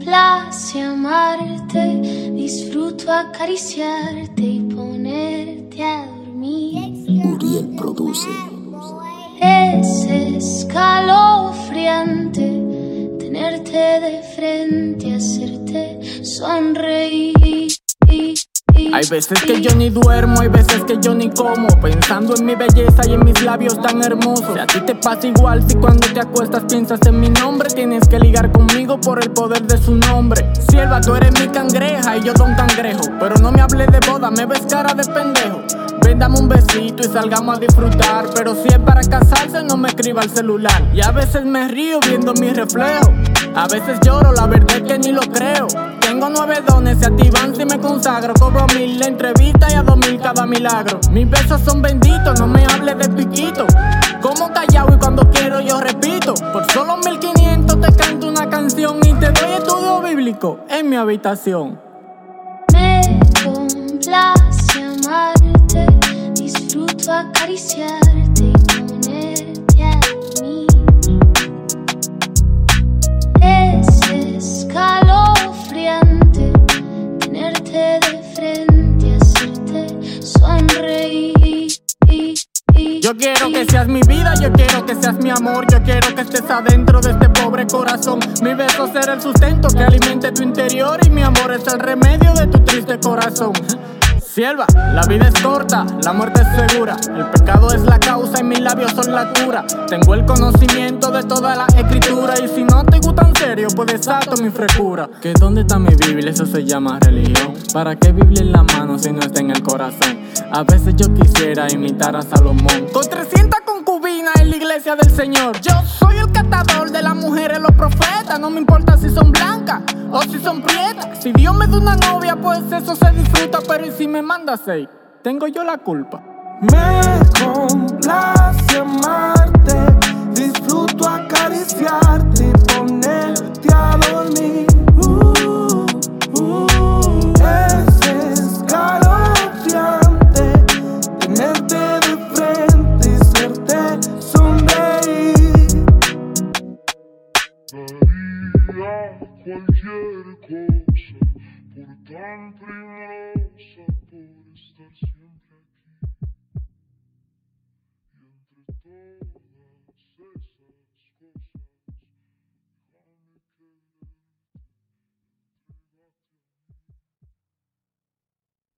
complace amarte, disfruto acariciarte y ponerte a dormir. Uriel produce. Es escalofriante tenerte de frente, hacerte sonreír. Hay veces que yo ni duermo, hay veces que yo ni como. Pensando en mi belleza y en mis labios tan hermosos. Si a ti te pasa igual, si cuando te acuestas piensas en mi nombre Tienes que ligar conmigo por el poder de su nombre. Sierva, tú eres mi cangreja y yo don cangrejo. Pero no me hables de boda, me ves cara de pendejo. Ven, dame un besito y salgamos a disfrutar. Pero si es para casarse, no me escriba al celular. Y a veces me río viendo mi reflejo A veces lloro, la verdad es que ni lo creo tengo nueve dones, se activan si me consagro. Cobro mil la entrevista y a dos mil cada milagro. Mis besos son benditos, no me hables de piquito. Como callado y cuando quiero yo repito. Por solo mil quinientos te canto una canción y te doy estudio bíblico en mi habitación. Me complace amarte, disfruto acariciarte Yo quiero que seas mi vida, yo quiero que seas mi amor, yo quiero que estés adentro de este pobre corazón. Mi beso será el sustento que alimente tu interior y mi amor es el remedio de tu triste corazón. Sierva, la vida es corta, la muerte es segura. El pecado es la causa y mis labios son la cura. Tengo el conocimiento de toda la escritura y si no te gusta en serio, pues desato mi frescura. ¿Que dónde está mi Biblia? Eso se llama religión. ¿Para qué Biblia en la mano si no está en el corazón? A veces yo quisiera imitar a Salomón. Con 300 concubinas en la iglesia del Señor. Yo soy el catador de las mujeres, los profetas. No me importa si son blancas o si son prietas. Si Dios me da una novia, pues eso se disfruta, pero ¿y si me manda seis? Tengo yo la culpa. Me complace amarte, disfruto acariciarte y ponerte a dormir. Uh, uh, es escalofriante tenerte de frente y serte sonreír. cualquier cosa, por tan primorosa, por estar siempre aquí. Y entre todos.